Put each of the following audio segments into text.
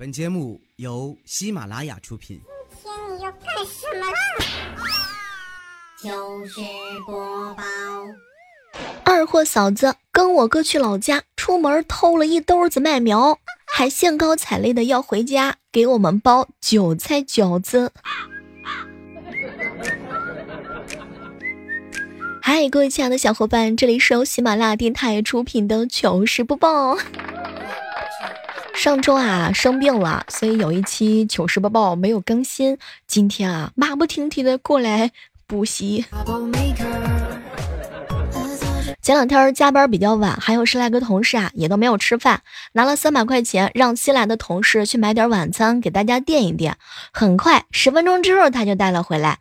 本节目由喜马拉雅出品。今天你要干什么啦？糗事播报。二货嫂子跟我哥去老家，出门偷了一兜子麦苗，还兴高采烈的要回家给我们包韭菜饺子。嗨，各位亲爱的小伙伴，这里是由喜马拉雅电台出品的糗事播报。上周啊生病了，所以有一期糗事播报没有更新。今天啊马不停蹄的过来补习。前两天加班比较晚，还有十来个同事啊也都没有吃饭，拿了三百块钱让新来的同事去买点晚餐给大家垫一垫。很快，十分钟之后他就带了回来。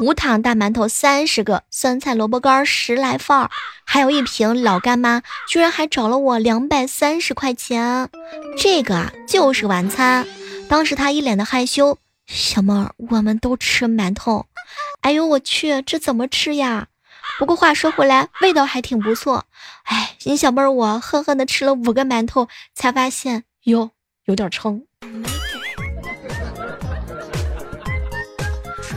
无糖大馒头三十个，酸菜萝卜干十来份，还有一瓶老干妈，居然还找了我两百三十块钱。这个啊就是晚餐。当时他一脸的害羞，小妹儿，我们都吃馒头。哎呦我去，这怎么吃呀？不过话说回来，味道还挺不错。哎，你小妹儿我狠狠的吃了五个馒头，才发现哟有点撑。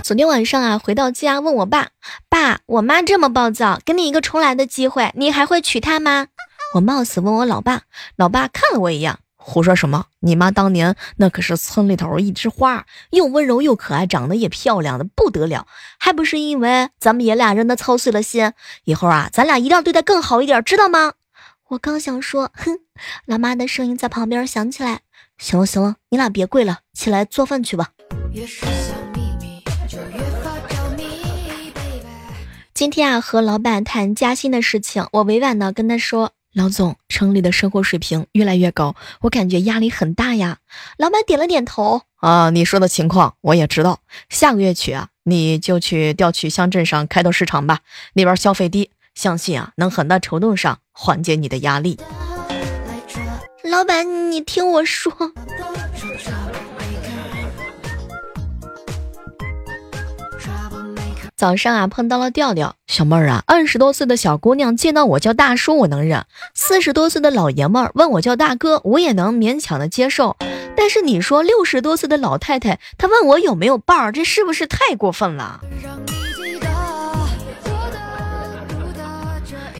昨天晚上啊，回到家问我爸：“爸，我妈这么暴躁，给你一个重来的机会，你还会娶她吗？”我冒死问我老爸，老爸看了我一眼，胡说什么？你妈当年那可是村里头一枝花，又温柔又可爱，长得也漂亮的不得了，还不是因为咱们爷俩让她操碎了心？以后啊，咱俩一定要对她更好一点，知道吗？我刚想说，哼，老妈的声音在旁边响起来：“行了行了，你俩别跪了，起来做饭去吧。”今天啊，和老板谈加薪的事情，我委婉的跟他说：“老总，城里的生活水平越来越高，我感觉压力很大呀。”老板点了点头：“啊，你说的情况我也知道。下个月起啊，你就去调去乡镇上开拓市场吧，那边消费低，相信啊能很大程度上缓解你的压力。”老板，你听我说。早上啊，碰到了调调小妹儿啊，二十多岁的小姑娘见到我叫大叔，我能忍；四十多岁的老爷们儿问我叫大哥，我也能勉强的接受。但是你说六十多岁的老太太，她问我有没有伴儿，这是不是太过分了？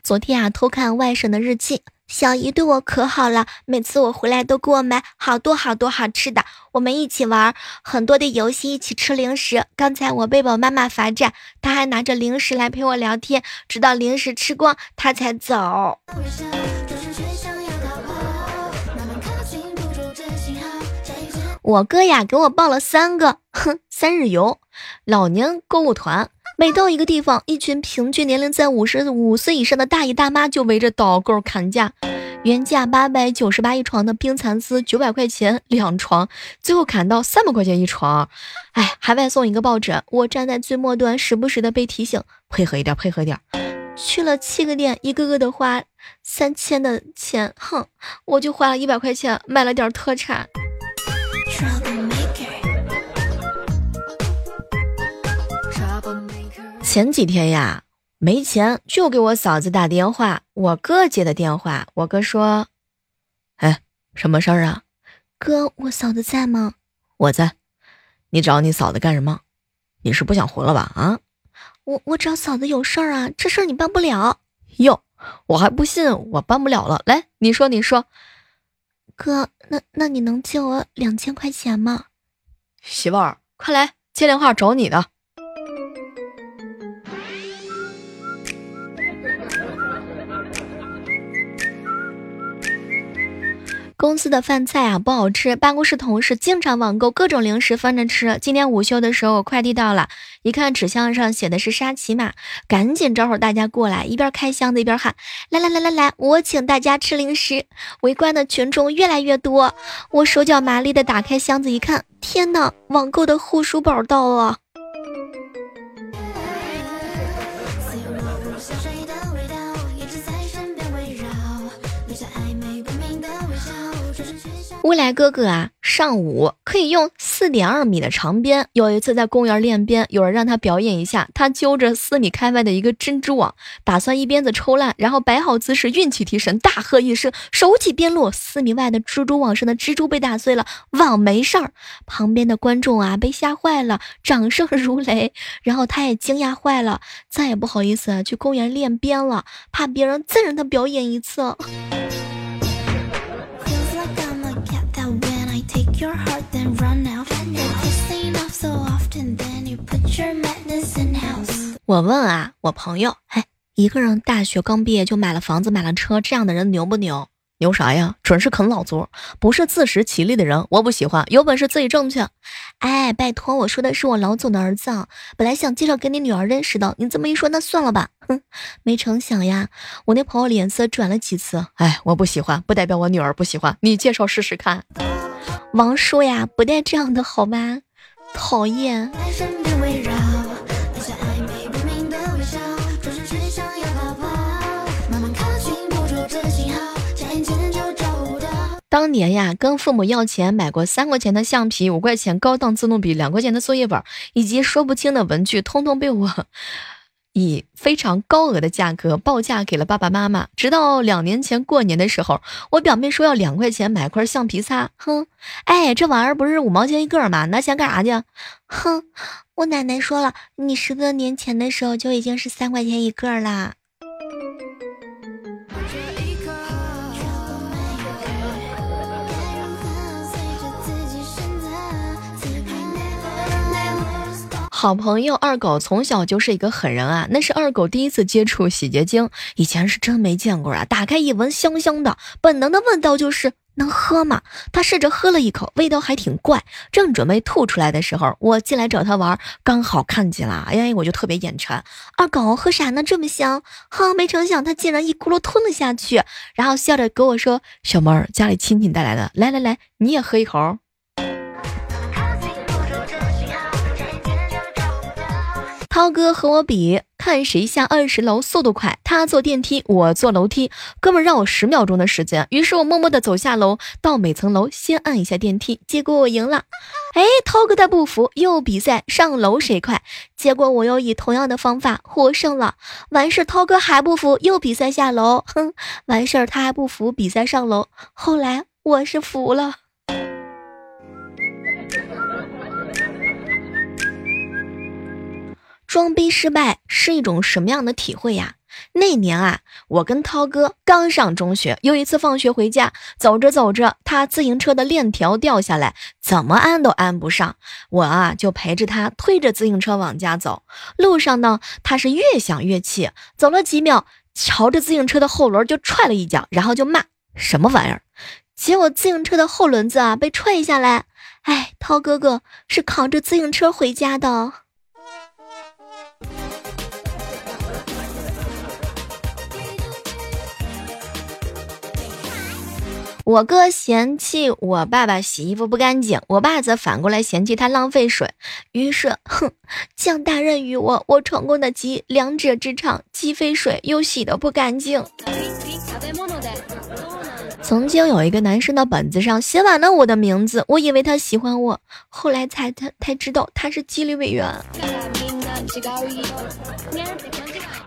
昨天啊，偷看外甥的日记。小姨对我可好了，每次我回来都给我买好多好多好吃的，我们一起玩很多的游戏，一起吃零食。刚才我被我妈妈罚站，她还拿着零食来陪我聊天，直到零食吃光，她才走。我哥呀，给我报了三个，哼，三日游，老年购物团。每到一个地方，一群平均年龄在五十五岁以上的大爷大妈就围着导购砍价，原价八百九十八一床的冰蚕丝，九百块钱两床，最后砍到三百块钱一床。哎，还外送一个抱枕。我站在最末端，时不时的被提醒配合一点，配合一点。去了七个店，一个个的花三千的钱，哼，我就花了一百块钱买了点特产。前几天呀，没钱就给我嫂子打电话，我哥接的电话。我哥说：“哎，什么事儿啊？哥，我嫂子在吗？我在。你找你嫂子干什么？你是不想活了吧？啊？我我找嫂子有事儿啊，这事儿你办不了。哟，我还不信我办不了了。来，你说你说，哥，那那你能借我两千块钱吗？媳妇儿，快来接电话找你的。”公司的饭菜啊不好吃，办公室同事经常网购各种零食分着吃。今天午休的时候，快递到了，一看纸箱上写的是沙琪玛，赶紧招呼大家过来，一边开箱子一边喊：“来来来来来，我请大家吃零食！”围观的群众越来越多，我手脚麻利的打开箱子一看，天哪，网购的护舒宝到了！未来哥哥啊，上午可以用四点二米的长鞭。有一次在公园练鞭，有人让他表演一下，他揪着四米开外的一个蜘蛛网，打算一鞭子抽烂，然后摆好姿势，运气提神，大喝一声，手起鞭落，四米外的蜘蛛网上的蜘蛛被打碎了，网没事儿。旁边的观众啊被吓坏了，掌声如雷。然后他也惊讶坏了，再也不好意思啊去公园练鞭了，怕别人再让他表演一次。我问啊，我朋友，哎，一个人大学刚毕业就买了房子买了车，这样的人牛不牛？牛啥呀？准是啃老族，不是自食其力的人，我不喜欢。有本事自己挣去。哎，拜托，我说的是我老总的儿子，本来想介绍给你女儿认识的，你这么一说，那算了吧。哼，没成想呀，我那朋友脸色转了几次。哎，我不喜欢，不代表我女儿不喜欢。你介绍试试看。王叔呀，不带这样的好吧？讨厌。当年呀，跟父母要钱买过三块钱的橡皮、五块钱高档自动笔、两块钱的作业本，以及说不清的文具，通通被我以非常高额的价格报价给了爸爸妈妈。直到两年前过年的时候，我表妹说要两块钱买块橡皮擦，哼，哎，这玩意儿不是五毛钱一个吗？拿钱干啥去？哼，我奶奶说了，你十多年前的时候就已经是三块钱一个啦。好朋友二狗从小就是一个狠人啊！那是二狗第一次接触洗洁精，以前是真没见过啊！打开一闻，香香的，本能的问道就是能喝吗？他试着喝了一口，味道还挺怪。正准备吐出来的时候，我进来找他玩，刚好看见了，哎，我就特别眼馋。二狗喝啥呢？这么香？哈，没成想他竟然一咕噜吞了下去，然后笑着跟我说：“小妹儿，家里亲戚带来的，来来来，你也喝一口。”涛哥和我比，看谁下二十楼速度快。他坐电梯，我坐楼梯。哥们让我十秒钟的时间，于是我默默的走下楼，到每层楼先按一下电梯。结果我赢了。哎，涛哥他不服，又比赛上楼谁快。结果我又以同样的方法获胜了。完事，涛哥还不服，又比赛下楼。哼，完事儿他还不服，比赛上楼。后来我是服了。装逼失败是一种什么样的体会呀？那年啊，我跟涛哥刚上中学，有一次放学回家，走着走着，他自行车的链条掉下来，怎么安都安不上。我啊，就陪着他推着自行车往家走。路上呢，他是越想越气，走了几秒，朝着自行车的后轮就踹了一脚，然后就骂什么玩意儿。结果自行车的后轮子啊被踹下来。哎，涛哥哥是扛着自行车回家的。我哥嫌弃我爸爸洗衣服不干净，我爸则反过来嫌弃他浪费水。于是，哼，将大任于我，我成功的集两者之长，既费水又洗的不干净。曾经有一个男生的本子上写满了我的名字，我以为他喜欢我，后来才他才知道他是纪律委员。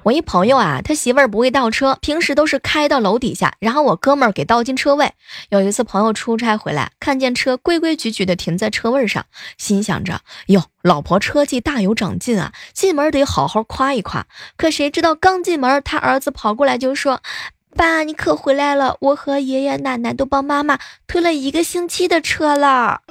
我一朋友啊，他媳妇儿不会倒车，平时都是开到楼底下，然后我哥们儿给倒进车位。有一次朋友出差回来，看见车规规矩矩的停在车位上，心想着哟，老婆车技大有长进啊，进门得好好夸一夸。可谁知道刚进门，他儿子跑过来就说：“爸，你可回来了，我和爷爷奶奶都帮妈妈推了一个星期的车了。”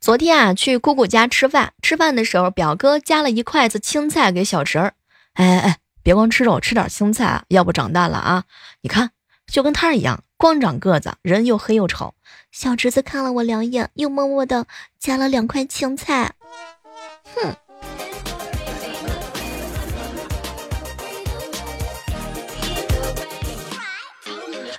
昨天啊，去姑姑家吃饭，吃饭的时候，表哥夹了一筷子青菜给小侄儿。哎哎哎，别光吃肉，吃点青菜啊，要不长大了啊！你看，就跟他一样，光长个子，人又黑又丑。小侄子看了我两眼，又默默的夹了两块青菜。哼。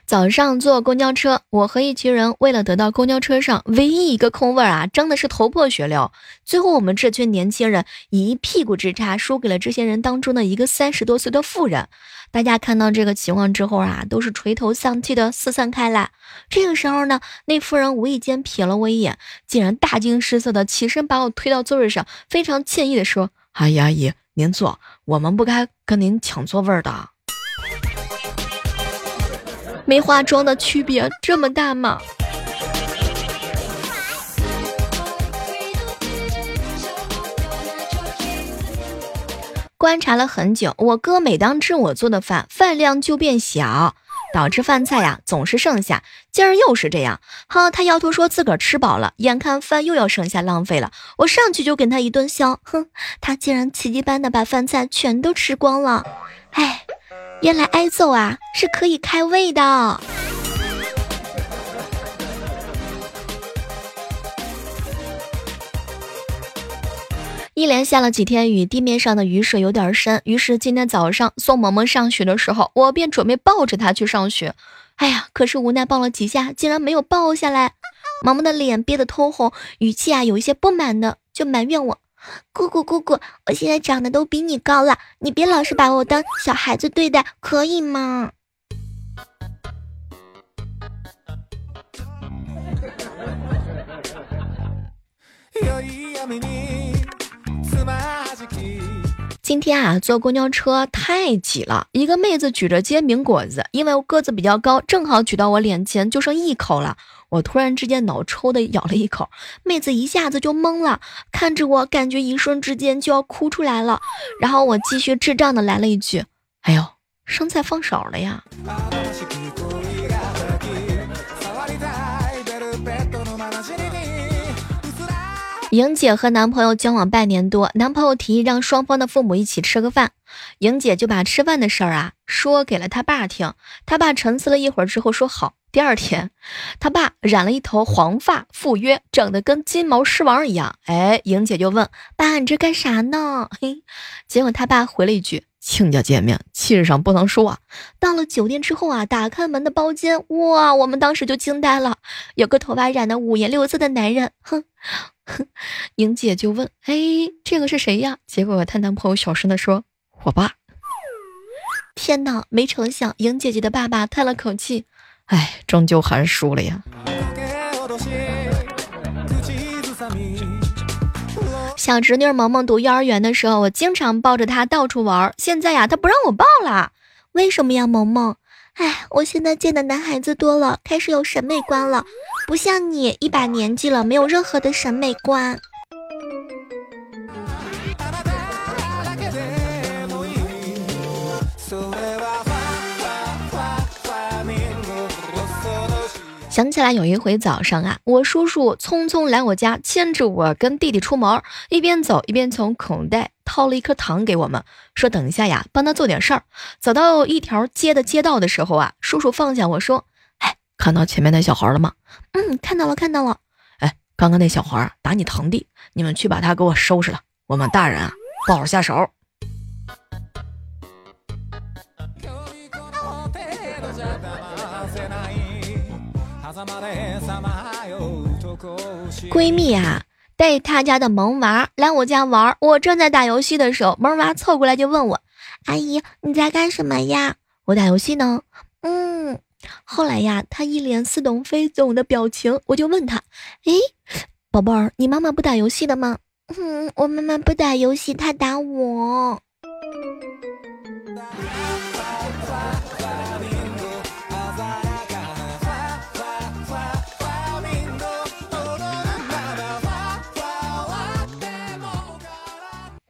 早上坐公交车，我和一群人为了得到公交车上唯一一个空位啊，争的是头破血流。最后我们这群年轻人以一屁股之差输给了这些人当中的一个三十多岁的妇人。大家看到这个情况之后啊，都是垂头丧气的四散开来。这个时候呢，那妇人无意间瞥了我一眼，竟然大惊失色的起身把我推到座位上，非常歉意的说：“阿姨阿姨，您坐，我们不该跟您抢座位的。”没化妆的区别这么大吗？观察了很久，我哥每当吃我做的饭，饭量就变小，导致饭菜呀总是剩下。今儿又是这样，好，他摇头说自个儿吃饱了，眼看饭又要剩下浪费了，我上去就跟他一顿削，哼，他竟然奇迹般的把饭菜全都吃光了，哎。原来挨揍啊是可以开胃的。一连下了几天雨，地面上的雨水有点深，于是今天早上送萌萌上学的时候，我便准备抱着她去上学。哎呀，可是无奈抱了几下，竟然没有抱下来。萌萌的脸憋得通红，语气啊有一些不满的，就埋怨我。姑姑姑姑，我现在长得都比你高了，你别老是把我当小孩子对待，可以吗？今天啊，坐公交车太挤了，一个妹子举着煎饼果子，因为我个子比较高，正好举到我脸前，就剩一口了。我突然之间脑抽的咬了一口，妹子一下子就懵了，看着我，感觉一瞬之间就要哭出来了。然后我继续智障的来了一句：“哎呦，生菜放少了呀。”莹姐和男朋友交往半年多，男朋友提议让双方的父母一起吃个饭，莹姐就把吃饭的事儿啊说给了他爸听，他爸沉思了一会儿之后说好。第二天，他爸染了一头黄发赴约，整的跟金毛狮王一样。哎，莹姐就问爸：“你这干啥呢？”嘿，结果他爸回了一句：“亲家见面，气势上不能输啊。”到了酒店之后啊，打开门的包间，哇，我们当时就惊呆了，有个头发染的五颜六色的男人。哼哼。莹姐就问：“哎，这个是谁呀？”结果她男朋友小声的说：“我爸。”天哪！没成想，莹姐姐的爸爸叹了口气：“哎，终究还是输了呀。”小侄女萌萌读幼儿园的时候，我经常抱着她到处玩。现在呀，她不让我抱了，为什么呀，萌萌？哎，我现在见的男孩子多了，开始有审美观了，不像你一把年纪了，没有任何的审美观。想起来有一回早上啊，我叔叔匆匆来我家，牵着我跟弟弟出门，一边走一边从口袋掏了一颗糖给我们，说等一下呀，帮他做点事儿。走到一条街的街道的时候啊，叔叔放下我说：“哎，看到前面那小孩了吗？”“嗯，看到了，看到了。”“哎，刚刚那小孩打你堂弟，你们去把他给我收拾了，我们大人啊不好下手。”闺蜜啊，带她家的萌娃来我家玩。我正在打游戏的时候，萌娃凑过来就问我：“阿姨，你在干什么呀？”我打游戏呢。嗯。后来呀，他一脸似懂非懂的表情，我就问他：“诶，宝贝儿，你妈妈不打游戏的吗？”“嗯，我妈妈不打游戏，她打我。”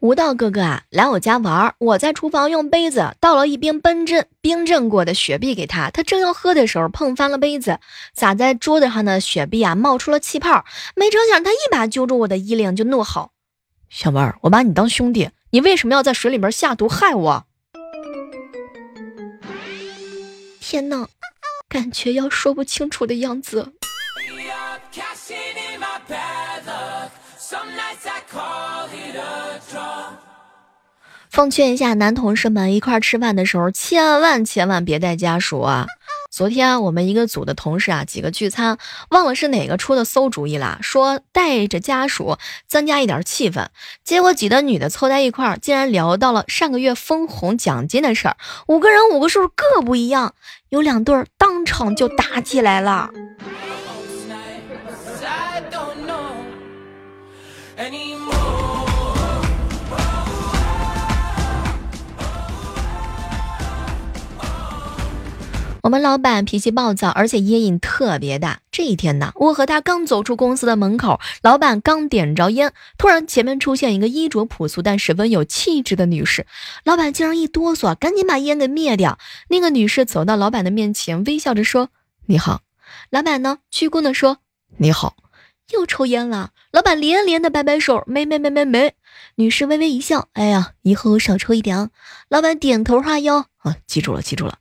吴道哥哥啊，来我家玩，我在厨房用杯子倒了一冰冰镇冰镇过的雪碧给他，他正要喝的时候碰翻了杯子，洒在桌子上的雪碧啊冒出了气泡，没成想他一把揪住我的衣领就怒吼：“小妹儿，我把你当兄弟，你为什么要在水里面下毒害我？”天哪，感觉要说不清楚的样子。奉劝一下男同事们，一块吃饭的时候千万千万别带家属啊！昨天我们一个组的同事啊，几个聚餐，忘了是哪个出的馊主意了，说带着家属增加一点气氛。结果几个女的凑在一块儿，竟然聊到了上个月分红奖金的事儿。五个人五个数各不一样，有两对儿当场就打起来了。我们老板脾气暴躁，而且烟瘾特别大。这一天呢，我和他刚走出公司的门口，老板刚点着烟，突然前面出现一个衣着朴素但十分有气质的女士。老板竟然一哆嗦，赶紧把烟给灭掉。那个女士走到老板的面前，微笑着说：“你好。”老板呢，鞠躬的说：“你好。”又抽烟了。老板连连的摆摆手：“没没没没没。”女士微微一笑：“哎呀，以后少抽一点啊。”老板点头哈腰：“啊，记住了，记住了。”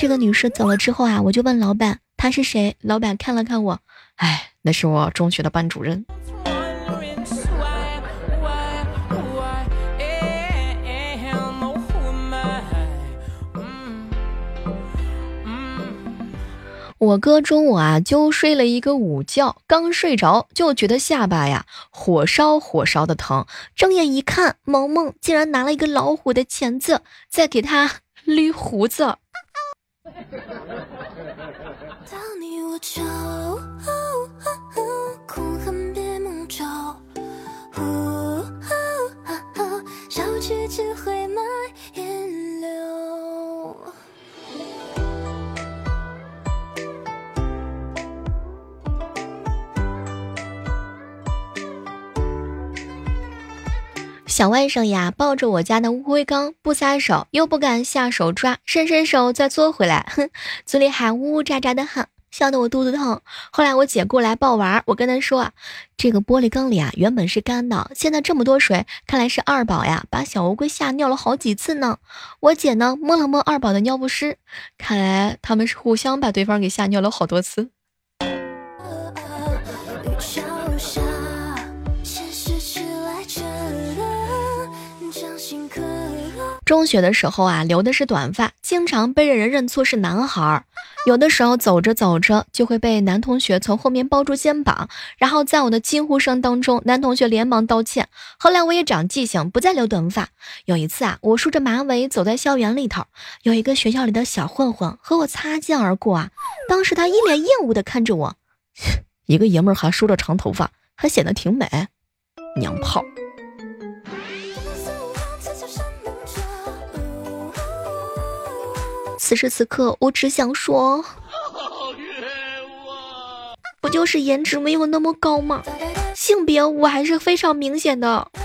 这个女士走了之后啊，我就问老板她是谁。老板看了看我，哎，那是我中学的班主任。我哥中午啊就睡了一个午觉，刚睡着就觉得下巴呀火烧火烧的疼，睁眼一看，萌萌竟然拿了一个老虎的钳子在给他 捋胡子。到你我就哦哦空恨别梦久呜哦呜哦去纸小外甥呀，抱着我家的乌龟缸不撒手，又不敢下手抓，伸伸手再缩回来，哼，嘴里还呜呜喳喳的喊，笑得我肚子疼。后来我姐过来抱娃，我跟她说啊，这个玻璃缸里啊原本是干的，现在这么多水，看来是二宝呀把小乌龟吓尿了好几次呢。我姐呢摸了摸二宝的尿不湿，看来他们是互相把对方给吓尿了好多次。中学的时候啊，留的是短发，经常被人认错是男孩儿。有的时候走着走着，就会被男同学从后面抱住肩膀，然后在我的惊呼声当中，男同学连忙道歉。后来我也长记性，不再留短发。有一次啊，我梳着马尾走在校园里头，有一个学校里的小混混和我擦肩而过啊。当时他一脸厌恶的看着我，一个爷们儿还梳着长头发，还显得挺美，娘炮。此时此刻，我只想说，不就是颜值没有那么高吗？性别我还是非常明显的。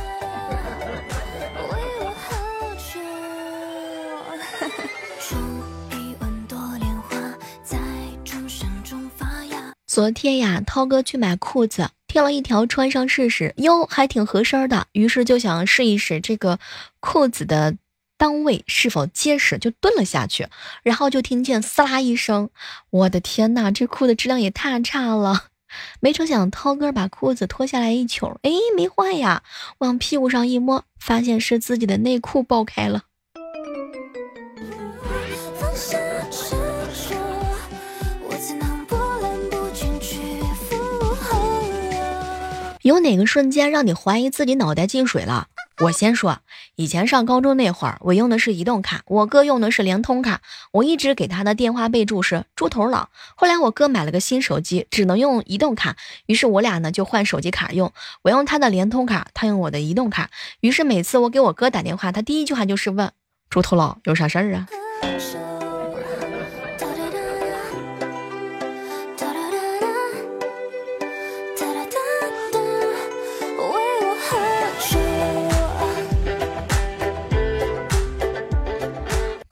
昨天呀，涛哥去买裤子，挑了一条穿上试试，哟，还挺合身的，于是就想试一试这个裤子的。裆位是否结实，就蹲了下去，然后就听见撕啦一声，我的天呐，这裤子质量也太差了！没成想，涛哥把裤子脱下来一瞅，哎，没坏呀，往屁股上一摸，发现是自己的内裤爆开了。有哪个瞬间让你怀疑自己脑袋进水了？我先说，以前上高中那会儿，我用的是移动卡，我哥用的是联通卡，我一直给他的电话备注是“猪头佬”。后来我哥买了个新手机，只能用移动卡，于是我俩呢就换手机卡用，我用他的联通卡，他用我的移动卡。于是每次我给我哥打电话，他第一句话就是问：“猪头佬有啥事儿啊？”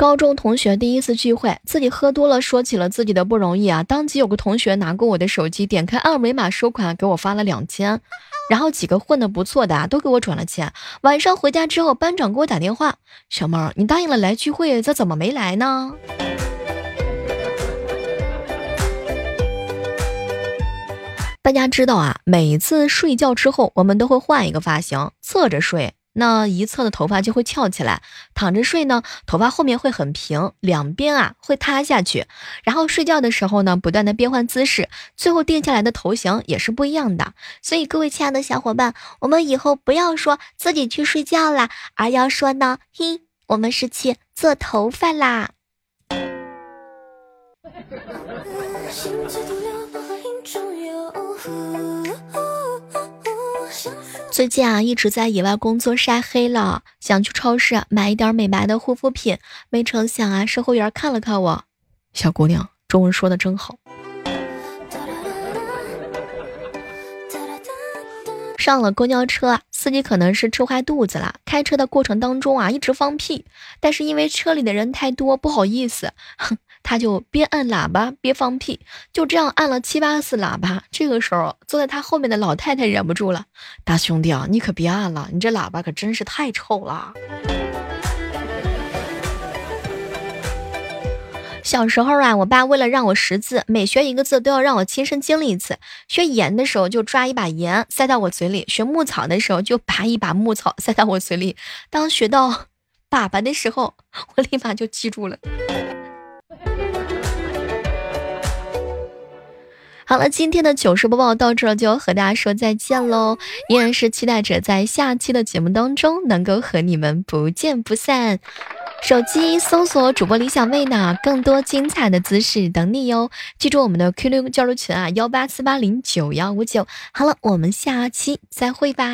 高中同学第一次聚会，自己喝多了，说起了自己的不容易啊。当即有个同学拿过我的手机，点开二维码收款，给我发了两千。然后几个混得不错的啊，都给我转了钱。晚上回家之后，班长给我打电话：“小猫，你答应了来聚会，这怎么没来呢？”大家知道啊，每次睡觉之后，我们都会换一个发型，侧着睡。那一侧的头发就会翘起来；躺着睡呢，头发后面会很平，两边啊会塌下去。然后睡觉的时候呢，不断的变换姿势，最后定下来的头型也是不一样的。所以各位亲爱的小伙伴，我们以后不要说自己去睡觉啦，而要说呢，嘿，我们是去做头发啦。最近啊，一直在野外工作晒黑了，想去超市买一点美白的护肤品，没成想啊，售货员看了看我，小姑娘，中文说的真好。上了公交车，司机可能是吃坏肚子了，开车的过程当中啊，一直放屁，但是因为车里的人太多，不好意思，哼。他就边按喇叭边放屁，就这样按了七八次喇叭。这个时候，坐在他后面的老太太忍不住了：“大兄弟啊，你可别按了，你这喇叭可真是太臭了。”小时候啊，我爸为了让我识字，每学一个字都要让我亲身经历一次。学盐的时候就抓一把盐塞到我嘴里，学牧草的时候就拔一把牧草塞到我嘴里。当学到“粑粑”的时候，我立马就记住了。好了，今天的糗事播报到这就要和大家说再见喽！依然是期待着在下期的节目当中能够和你们不见不散。手机搜索主播李小妹呢，更多精彩的姿势等你哟！记住我们的 QQ 交流群啊，幺八四八零九幺五九。好了，我们下期再会吧。